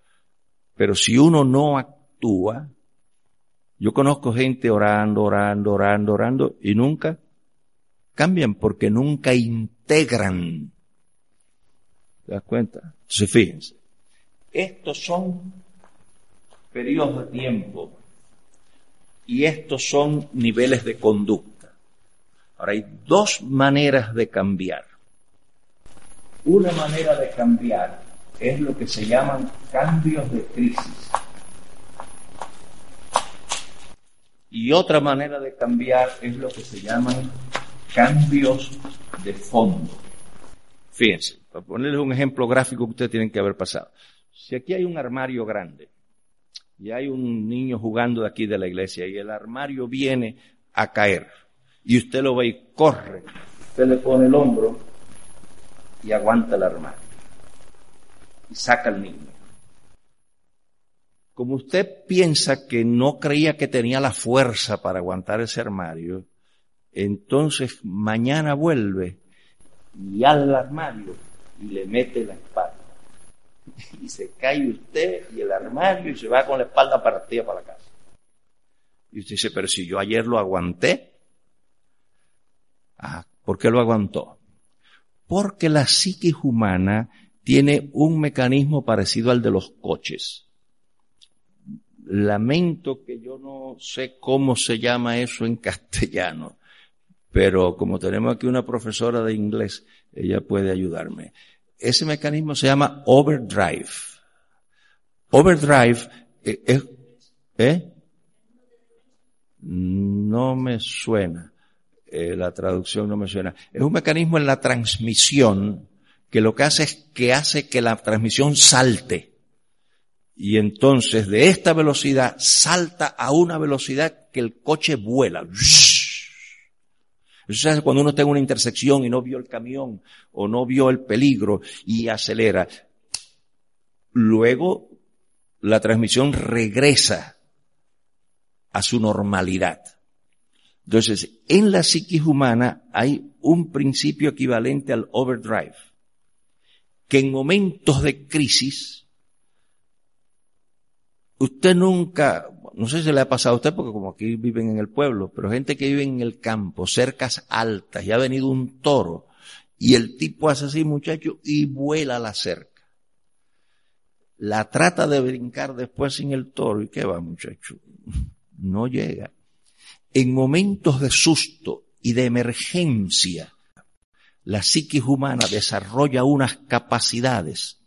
Pero si uno no actúa, yo conozco gente orando, orando, orando, orando y nunca cambian porque nunca integran. ¿Te das cuenta? Entonces fíjense, estos son periodos de tiempo y estos son niveles de conducta. Ahora hay dos maneras de cambiar. Una manera de cambiar es lo que se llaman cambios de crisis. Y otra manera de cambiar es lo que se llaman cambios de fondo. Fíjense, para ponerles un ejemplo gráfico que ustedes tienen que haber pasado. Si aquí hay un armario grande y hay un niño jugando de aquí de la iglesia y el armario viene a caer y usted lo ve y corre, usted le pone el hombro y aguanta el armario y saca al niño. Como usted piensa que no creía que tenía la fuerza para aguantar ese armario, entonces mañana vuelve y al armario y le mete la espalda. Y se cae usted y el armario y se va con la espalda partida para la casa. Y usted dice, pero si yo ayer lo aguanté. Ah, ¿por qué lo aguantó? Porque la psiquis humana tiene un mecanismo parecido al de los coches. Lamento que yo no sé cómo se llama eso en castellano, pero como tenemos aquí una profesora de inglés, ella puede ayudarme. Ese mecanismo se llama overdrive. Overdrive eh, es, ¿eh? No me suena. Eh, la traducción no me suena. Es un mecanismo en la transmisión que lo que hace es que hace que la transmisión salte. Y entonces de esta velocidad salta a una velocidad que el coche vuela. Eso es cuando uno está en una intersección y no vio el camión o no vio el peligro y acelera. Luego la transmisión regresa a su normalidad. Entonces, en la psiquis humana hay un principio equivalente al overdrive, que en momentos de crisis Usted nunca, no sé si le ha pasado a usted porque como aquí viven en el pueblo, pero gente que vive en el campo, cercas altas, y ha venido un toro, y el tipo hace así, muchacho, y vuela la cerca. La trata de brincar después sin el toro, ¿y qué va, muchacho? No llega. En momentos de susto y de emergencia, la psiquis humana desarrolla unas capacidades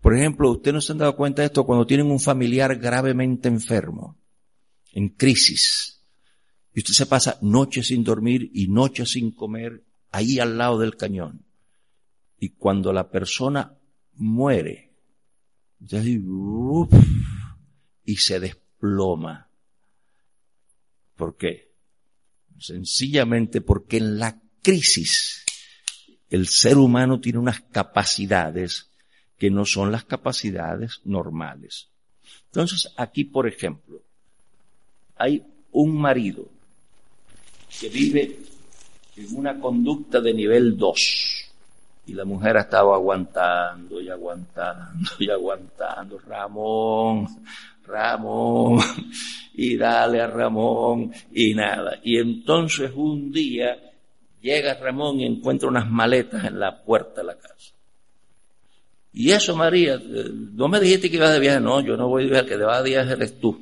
por ejemplo, ¿usted no se han dado cuenta de esto cuando tienen un familiar gravemente enfermo, en crisis, y usted se pasa noches sin dormir y noches sin comer ahí al lado del cañón? Y cuando la persona muere, y se desploma. ¿Por qué? Sencillamente porque en la crisis el ser humano tiene unas capacidades que no son las capacidades normales. Entonces, aquí, por ejemplo, hay un marido que vive en una conducta de nivel 2 y la mujer ha estado aguantando y aguantando y aguantando. Ramón, Ramón, y dale a Ramón y nada. Y entonces un día llega Ramón y encuentra unas maletas en la puerta de la casa. Y eso, María, no me dijiste que ibas de viaje. No, yo no voy de viaje, que te vas de viaje eres tú.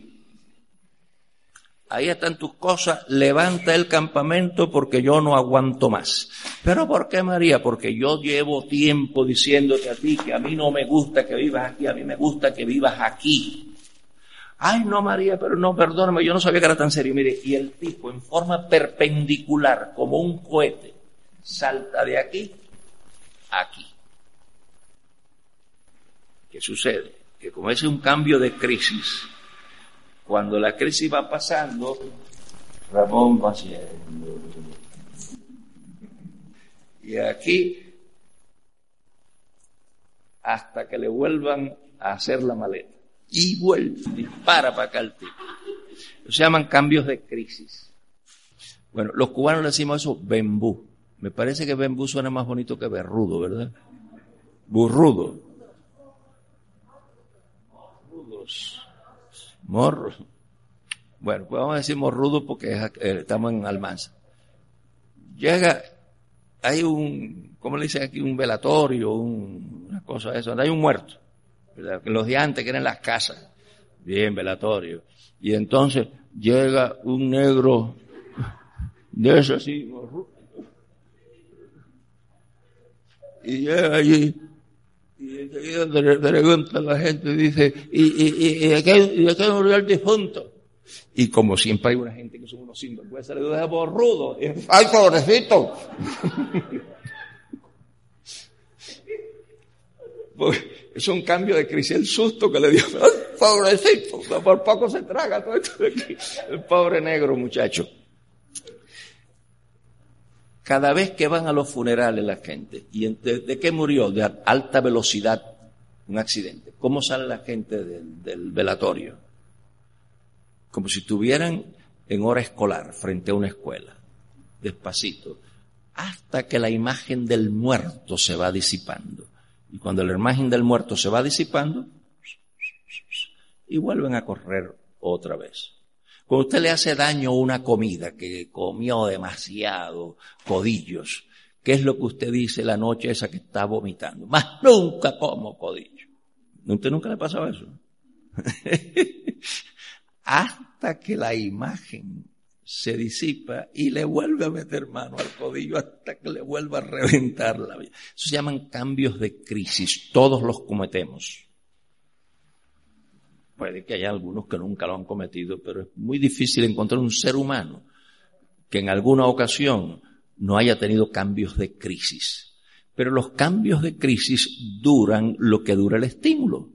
Ahí están tus cosas, levanta el campamento porque yo no aguanto más. ¿Pero por qué, María? Porque yo llevo tiempo diciéndote a ti que a mí no me gusta que vivas aquí, a mí me gusta que vivas aquí. Ay, no, María, pero no, perdóname, yo no sabía que era tan serio. Mire, y el tipo en forma perpendicular, como un cohete, salta de aquí aquí. ¿Qué sucede? Que como es un cambio de crisis, cuando la crisis va pasando, Ramón va haciendo. Y aquí, hasta que le vuelvan a hacer la maleta. Y vuelve, dispara para acá el tipo. Se llaman cambios de crisis. Bueno, los cubanos le decimos eso bembú. Me parece que bembú suena más bonito que berrudo, ¿verdad? Burrudo. Morro. Bueno, pues vamos a decir morrudo porque eh, estamos en Almanza. Llega, hay un, ¿cómo le dicen aquí? Un velatorio, una cosa de eso, donde hay un muerto. Los de antes que eran las casas. Bien, velatorio. Y entonces llega un negro de eso así, morrudo. Y llega allí y enseguida le pregunta a la gente, dice, ¿y, y, y, y, de qué, murió el difunto? Y como siempre hay una gente que son unos sinvergüenza, le dice, borrudo. ¡Ay, pobrecito! es un cambio de crisis, el susto que le dio. ¡Ay, pobrecito! Por poco se traga todo esto de aquí. El pobre negro muchacho cada vez que van a los funerales la gente, ¿y de, qué murió? De alta velocidad, un accidente. ¿Cómo sale la gente del, velatorio? Como si estuvieran en hora escolar, frente a una escuela, despacito, hasta que la imagen del muerto se va disipando. Y cuando la imagen del muerto se va disipando, y vuelven a correr otra vez. Cuando usted le hace daño una comida que comió demasiado, codillos, ¿qué es lo que usted dice la noche esa que está vomitando? Más nunca como codillo. ¿Usted nunca le pasaba eso? hasta que la imagen se disipa y le vuelve a meter mano al codillo hasta que le vuelva a reventar la vida. Eso se llaman cambios de crisis. Todos los cometemos. Puede que haya algunos que nunca lo han cometido, pero es muy difícil encontrar un ser humano que en alguna ocasión no haya tenido cambios de crisis. Pero los cambios de crisis duran lo que dura el estímulo.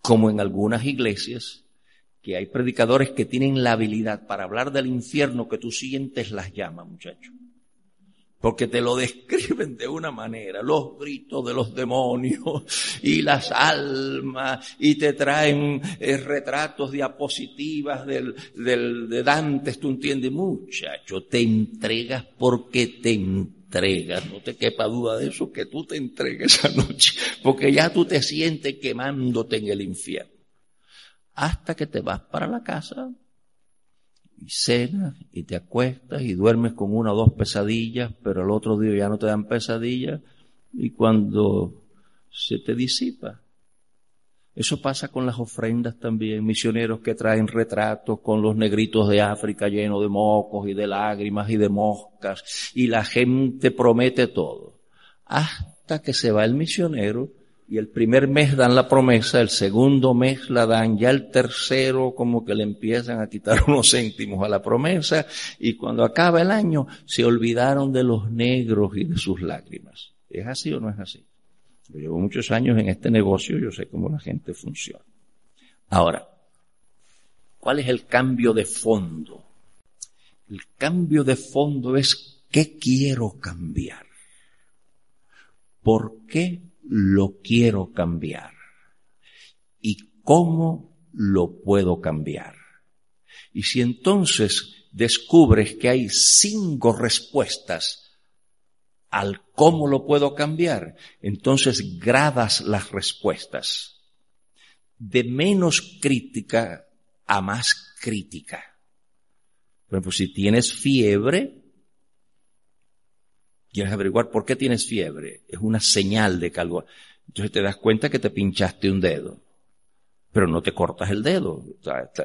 Como en algunas iglesias, que hay predicadores que tienen la habilidad para hablar del infierno que tú sientes las llamas, muchacho. Porque te lo describen de una manera, los gritos de los demonios y las almas, y te traen eh, retratos, diapositivas del, del, de Dante, tú entiendes, muchacho, te entregas porque te entregas, no te quepa duda de eso, que tú te entregues esa noche, porque ya tú te sientes quemándote en el infierno. Hasta que te vas para la casa y cenas y te acuestas y duermes con una o dos pesadillas, pero el otro día ya no te dan pesadillas y cuando se te disipa. Eso pasa con las ofrendas también, misioneros que traen retratos con los negritos de África llenos de mocos y de lágrimas y de moscas y la gente promete todo. Hasta que se va el misionero y el primer mes dan la promesa, el segundo mes la dan, ya el tercero como que le empiezan a quitar unos céntimos a la promesa y cuando acaba el año se olvidaron de los negros y de sus lágrimas. ¿Es así o no es así? Yo llevo muchos años en este negocio, yo sé cómo la gente funciona. Ahora, ¿cuál es el cambio de fondo? El cambio de fondo es ¿qué quiero cambiar? ¿Por qué lo quiero cambiar? ¿Y cómo lo puedo cambiar? Y si entonces descubres que hay cinco respuestas al cómo lo puedo cambiar, entonces gradas las respuestas de menos crítica a más crítica. Por ejemplo, si tienes fiebre, quieres averiguar por qué tienes fiebre, es una señal de que algo. Entonces te das cuenta que te pinchaste un dedo, pero no te cortas el dedo.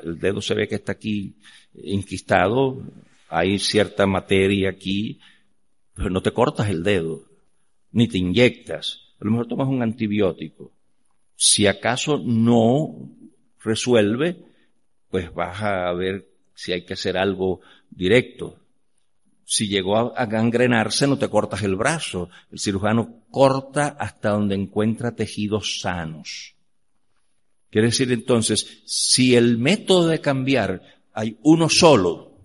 el dedo se ve que está aquí inquistado, hay cierta materia aquí, pero no te cortas el dedo, ni te inyectas. A lo mejor tomas un antibiótico. Si acaso no resuelve, pues vas a ver si hay que hacer algo directo si llegó a gangrenarse, no te cortas el brazo. El cirujano corta hasta donde encuentra tejidos sanos. Quiere decir entonces, si el método de cambiar hay uno solo,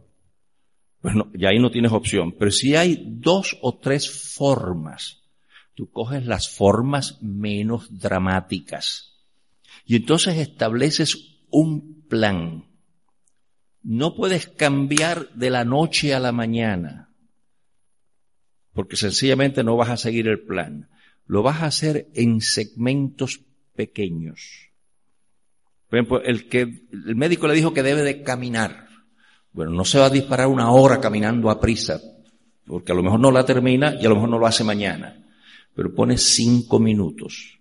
pues no, ya ahí no tienes opción. Pero si hay dos o tres formas, tú coges las formas menos dramáticas. Y entonces estableces un plan no puedes cambiar de la noche a la mañana, porque sencillamente no vas a seguir el plan. Lo vas a hacer en segmentos pequeños. Por ejemplo, el que el médico le dijo que debe de caminar. Bueno, no se va a disparar una hora caminando a prisa, porque a lo mejor no la termina y a lo mejor no lo hace mañana. Pero pone cinco minutos.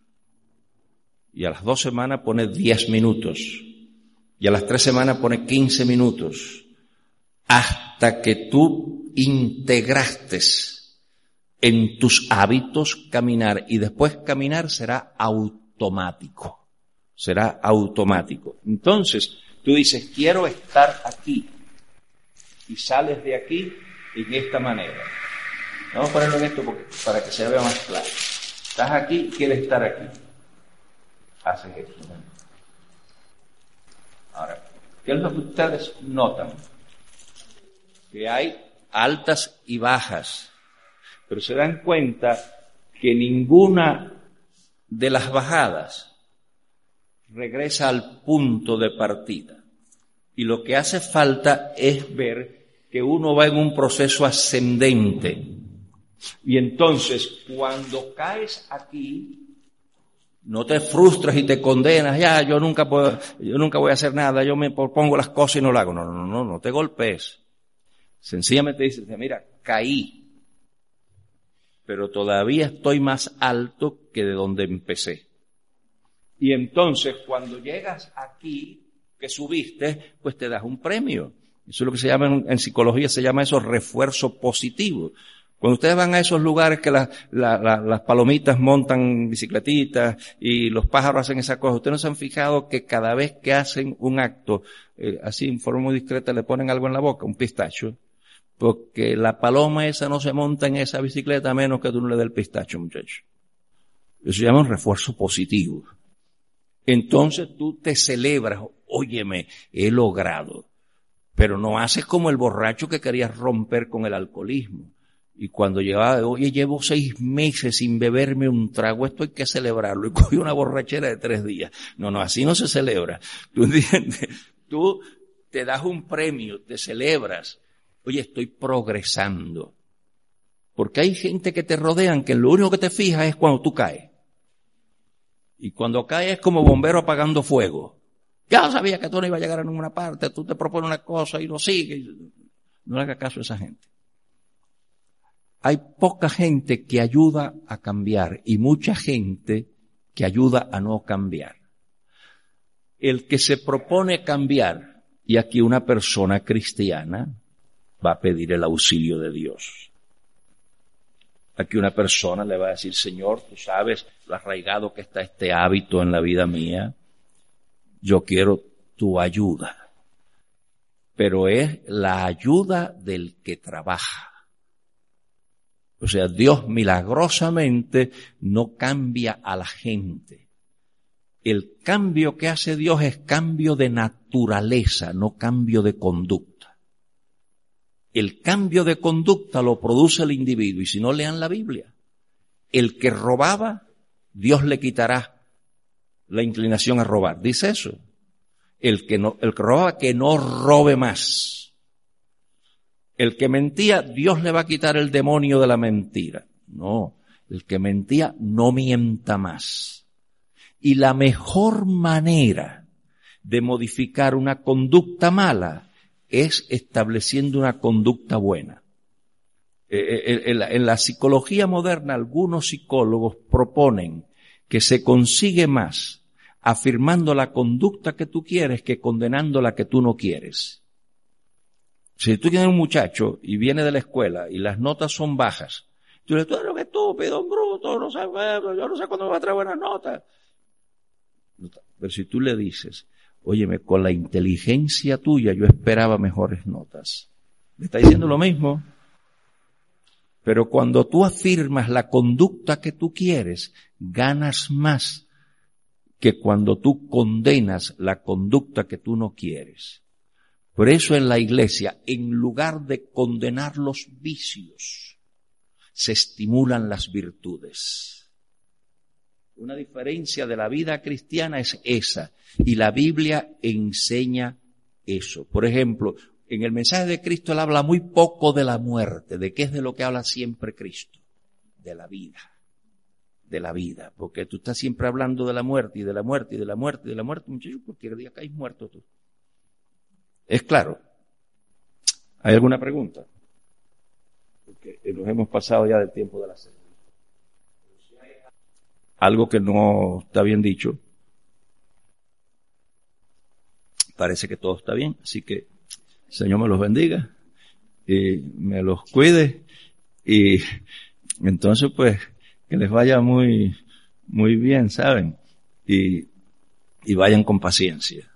Y a las dos semanas pone diez minutos y a las tres semanas pone 15 minutos hasta que tú integraste en tus hábitos caminar y después caminar será automático. Será automático. Entonces, tú dices, quiero estar aquí y sales de aquí en esta manera. Vamos a ponerlo en esto para que se vea más claro. Estás aquí, quieres estar aquí. Haces esto. Ahora, ¿qué es lo que ustedes notan? Que hay altas y bajas, pero se dan cuenta que ninguna de las bajadas regresa al punto de partida. Y lo que hace falta es ver que uno va en un proceso ascendente. Y entonces, cuando caes aquí, no te frustras y te condenas, ya, yo nunca puedo, yo nunca voy a hacer nada, yo me pongo las cosas y no lo hago. No, no, no, no te golpes. Sencillamente dices, mira, caí. pero todavía estoy más alto que de donde empecé. Y entonces cuando llegas aquí, que subiste, pues te das un premio. Eso es lo que se llama en psicología, se llama eso refuerzo positivo. Cuando ustedes van a esos lugares que la- la- la- las palomitas montan bicicletitas y los pájaros hacen esa cosa, ustedes no se han fijado que cada vez que hacen un acto, eh, así en forma muy discreta, le ponen algo en la boca, un pistacho, porque la paloma esa no se monta en esa bicicleta a menos que tú no le des el pistacho, muchacho. Eso se llama un refuerzo positivo. Entonces tú te celebras, óyeme, he logrado. Pero no haces como el borracho que querías romper con el alcoholismo. Y cuando llevaba, oye, llevo seis meses sin beberme un trago, esto hay que celebrarlo. Y cogí una borrachera de tres días. No, no, así no se celebra. ¿Tú entiendes? Tú te das un premio, te celebras. Oye, estoy progresando. Porque hay gente que te rodean que lo único que te fijas es cuando tú caes. Y cuando caes es como bombero apagando fuego. Ya sabía que tú no ibas a llegar a ninguna parte, tú te propones una cosa y lo sigues. No le hagas caso a esa gente. Hay poca gente que ayuda a cambiar y mucha gente que ayuda a no cambiar. El que se propone cambiar, y aquí una persona cristiana va a pedir el auxilio de Dios. Aquí una persona le va a decir, Señor, tú sabes lo arraigado que está este hábito en la vida mía. Yo quiero tu ayuda. Pero es la ayuda del que trabaja. O sea, Dios milagrosamente no cambia a la gente. El cambio que hace Dios es cambio de naturaleza, no cambio de conducta. El cambio de conducta lo produce el individuo y si no lean la Biblia, el que robaba, Dios le quitará la inclinación a robar. Dice eso. El que no, el que robaba que no robe más. El que mentía, Dios le va a quitar el demonio de la mentira. No, el que mentía no mienta más. Y la mejor manera de modificar una conducta mala es estableciendo una conducta buena. Eh, la, en la psicología moderna, algunos psicólogos proponen que se consigue más afirmando la conducta que tú quieres que condenando la que tú no quieres. Si tú tienes un muchacho y viene de la escuela y las notas son bajas, tú le dices, tú eres un estúpido, un bruto, no sabes, yo no sé cuándo me va a traer buenas notas. Pero si tú le dices, óyeme, con la inteligencia tuya yo esperaba mejores notas. Le está diciendo lo mismo. Pero cuando tú afirmas la conducta que tú quieres, ganas más que cuando tú condenas la conducta que tú no quieres. Por eso en la iglesia, en lugar de condenar los vicios, se estimulan las virtudes. Una diferencia de la vida cristiana es esa, y la Biblia enseña eso. Por ejemplo, en el mensaje de Cristo él habla muy poco de la muerte, de qué es de lo que habla siempre Cristo, de la vida, de la vida, porque tú estás siempre hablando de la muerte y de la muerte y de la muerte y de la muerte, muchachos, cualquier día caes muerto tú. ¿Es claro? ¿Hay alguna pregunta? Porque nos hemos pasado ya del tiempo de la cena. Algo que no está bien dicho. Parece que todo está bien, así que Señor me los bendiga y me los cuide y entonces pues que les vaya muy muy bien, ¿saben? Y, y vayan con paciencia.